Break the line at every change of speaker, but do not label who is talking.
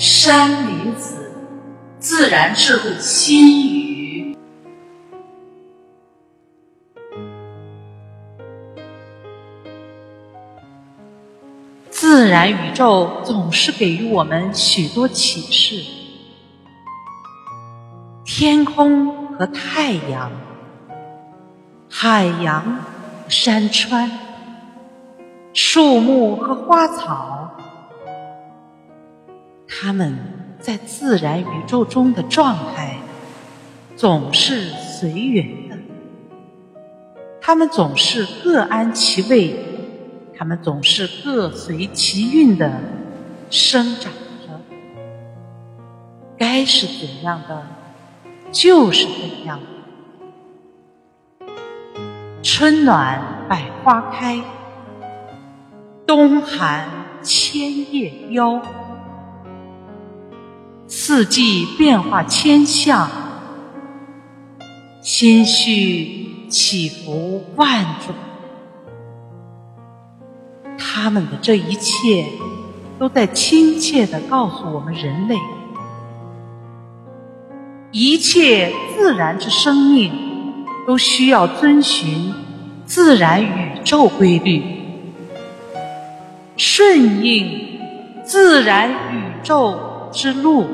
山林子，自然智慧心语。自然宇宙总是给予我们许多启示。天空和太阳，海洋和山川，树木和花草，它们在自然宇宙中的状态总是随缘的，它们总是各安其位。它们总是各随其运的生长着，该是怎样的就是怎样。春暖百花开，冬寒千叶凋，四季变化千象，心绪起伏万种。他们的这一切，都在亲切地告诉我们：人类，一切自然之生命，都需要遵循自然宇宙规律，顺应自然宇宙之路。